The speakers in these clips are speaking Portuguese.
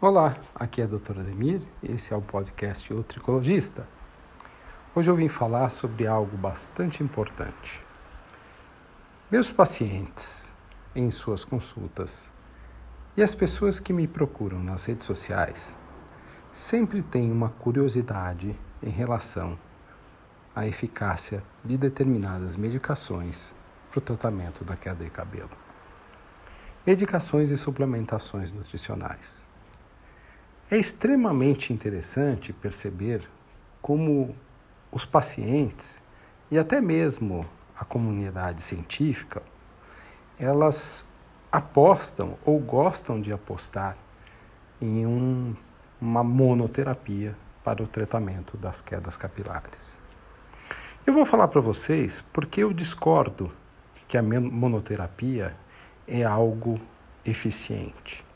Olá, aqui é a doutora Ademir, esse é o podcast O Tricologista. Hoje eu vim falar sobre algo bastante importante. Meus pacientes, em suas consultas, e as pessoas que me procuram nas redes sociais, sempre têm uma curiosidade em relação à eficácia de determinadas medicações para o tratamento da queda de cabelo. Medicações e suplementações nutricionais. É extremamente interessante perceber como os pacientes e até mesmo a comunidade científica, elas apostam ou gostam de apostar em um, uma monoterapia para o tratamento das quedas capilares. Eu vou falar para vocês porque eu discordo que a monoterapia é algo eficiente.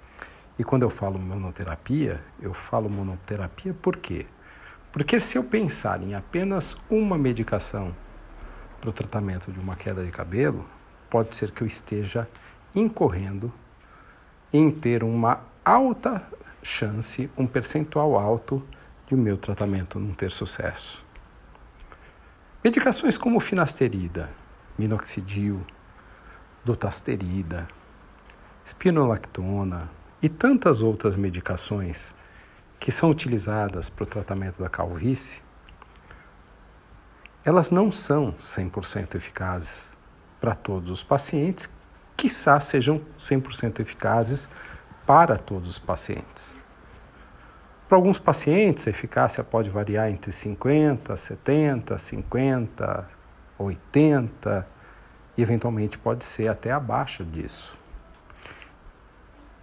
E quando eu falo monoterapia, eu falo monoterapia por quê? Porque se eu pensar em apenas uma medicação para o tratamento de uma queda de cabelo, pode ser que eu esteja incorrendo em ter uma alta chance, um percentual alto de o meu tratamento não ter sucesso. Medicações como finasterida, minoxidil, dutasterida, espinolactona, e tantas outras medicações que são utilizadas para o tratamento da calvície, elas não são 100% eficazes para todos os pacientes, quiçá sejam 100% eficazes para todos os pacientes. Para alguns pacientes, a eficácia pode variar entre 50, 70, 50, 80 e eventualmente pode ser até abaixo disso.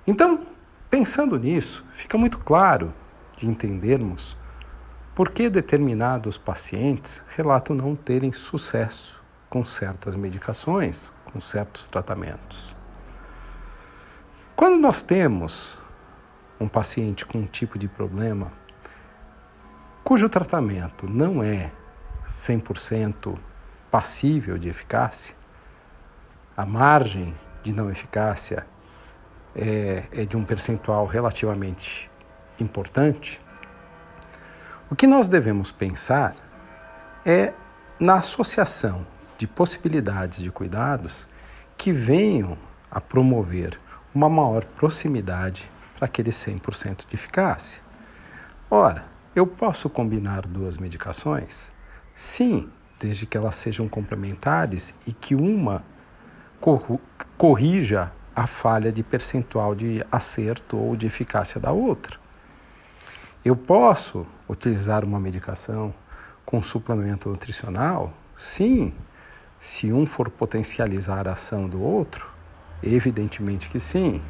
Então, pensando nisso, fica muito claro de entendermos por que determinados pacientes relatam não terem sucesso com certas medicações, com certos tratamentos. Quando nós temos um paciente com um tipo de problema cujo tratamento não é 100% passível de eficácia, a margem de não eficácia é, é de um percentual relativamente importante, o que nós devemos pensar é na associação de possibilidades de cuidados que venham a promover uma maior proximidade para aquele 100% de eficácia. Ora, eu posso combinar duas medicações? Sim, desde que elas sejam complementares e que uma corrija a falha de percentual de acerto ou de eficácia da outra. Eu posso utilizar uma medicação com suplemento nutricional? Sim, se um for potencializar a ação do outro, evidentemente que sim.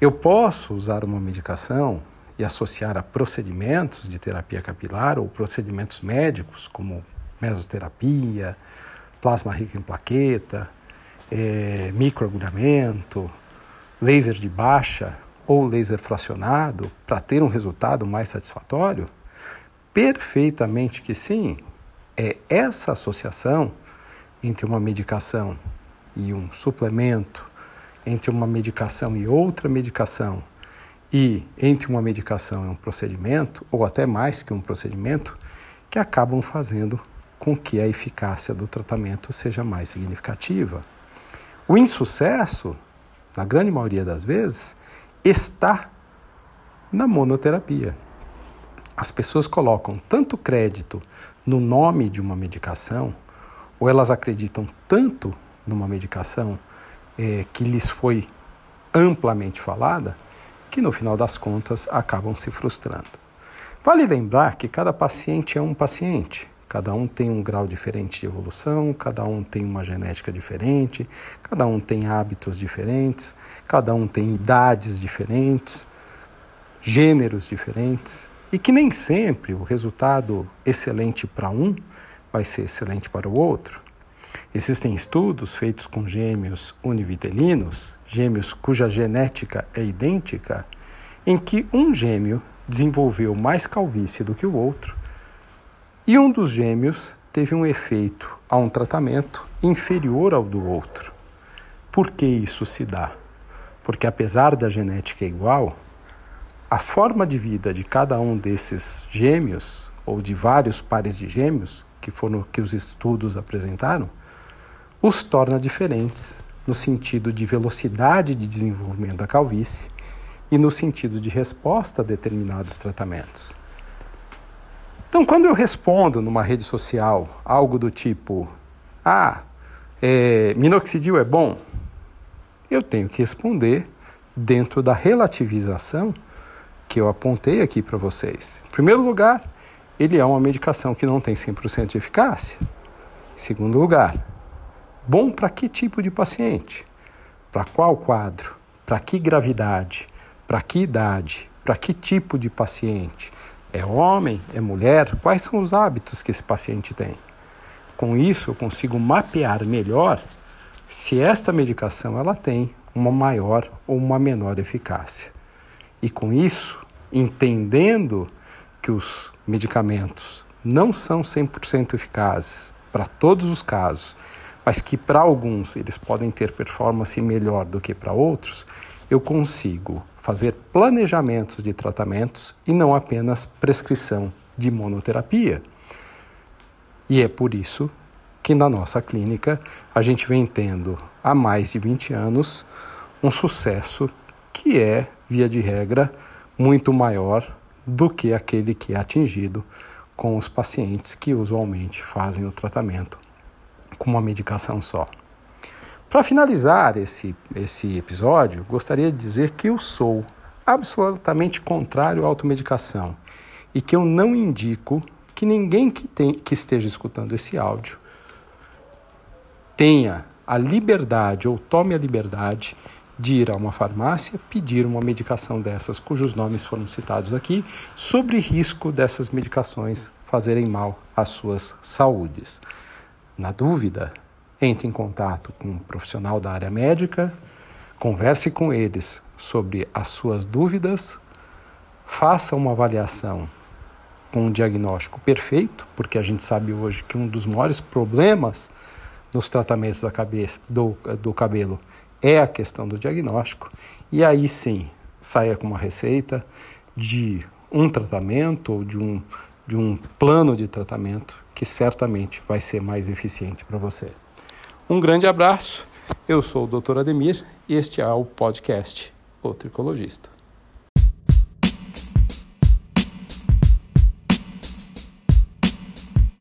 Eu posso usar uma medicação e associar a procedimentos de terapia capilar ou procedimentos médicos, como mesoterapia, plasma rico em plaqueta, é, microagulhamento, laser de baixa ou laser fracionado para ter um resultado mais satisfatório? Perfeitamente que sim. É essa associação entre uma medicação e um suplemento, entre uma medicação e outra medicação, e entre uma medicação e um procedimento, ou até mais que um procedimento, que acabam fazendo com que a eficácia do tratamento seja mais significativa. O insucesso, na grande maioria das vezes, está na monoterapia. As pessoas colocam tanto crédito no nome de uma medicação, ou elas acreditam tanto numa medicação é, que lhes foi amplamente falada, que no final das contas acabam se frustrando. Vale lembrar que cada paciente é um paciente. Cada um tem um grau diferente de evolução, cada um tem uma genética diferente, cada um tem hábitos diferentes, cada um tem idades diferentes, gêneros diferentes, e que nem sempre o resultado excelente para um vai ser excelente para o outro. Existem estudos feitos com gêmeos univitelinos, gêmeos cuja genética é idêntica, em que um gêmeo desenvolveu mais calvície do que o outro e um dos gêmeos teve um efeito a um tratamento inferior ao do outro. Por que isso se dá? Porque apesar da genética igual, a forma de vida de cada um desses gêmeos, ou de vários pares de gêmeos, que foram que os estudos apresentaram, os torna diferentes no sentido de velocidade de desenvolvimento da calvície e no sentido de resposta a determinados tratamentos. Então, quando eu respondo numa rede social algo do tipo: Ah, é, minoxidil é bom, eu tenho que responder dentro da relativização que eu apontei aqui para vocês. Em primeiro lugar, ele é uma medicação que não tem 100% de eficácia. Em segundo lugar, bom para que tipo de paciente? Para qual quadro? Para que gravidade? Para que idade? Para que tipo de paciente? É homem? É mulher? Quais são os hábitos que esse paciente tem? Com isso, eu consigo mapear melhor se esta medicação ela tem uma maior ou uma menor eficácia. E com isso, entendendo que os medicamentos não são 100% eficazes para todos os casos, mas que para alguns eles podem ter performance melhor do que para outros, eu consigo fazer planejamentos de tratamentos e não apenas prescrição de monoterapia. E é por isso que na nossa clínica a gente vem tendo há mais de 20 anos um sucesso que é, via de regra, muito maior do que aquele que é atingido com os pacientes que usualmente fazem o tratamento com uma medicação só. Para finalizar esse, esse episódio, gostaria de dizer que eu sou absolutamente contrário à automedicação e que eu não indico que ninguém que, tem, que esteja escutando esse áudio tenha a liberdade ou tome a liberdade de ir a uma farmácia pedir uma medicação dessas, cujos nomes foram citados aqui, sobre risco dessas medicações fazerem mal às suas saúdes. Na dúvida, entre em contato com um profissional da área médica, converse com eles sobre as suas dúvidas, faça uma avaliação com um diagnóstico perfeito, porque a gente sabe hoje que um dos maiores problemas nos tratamentos da cabeça, do, do cabelo é a questão do diagnóstico, e aí sim saia com uma receita de um tratamento ou de um, de um plano de tratamento que certamente vai ser mais eficiente para você. Um grande abraço, eu sou o Dr. Ademir e este é o podcast O Tricologista.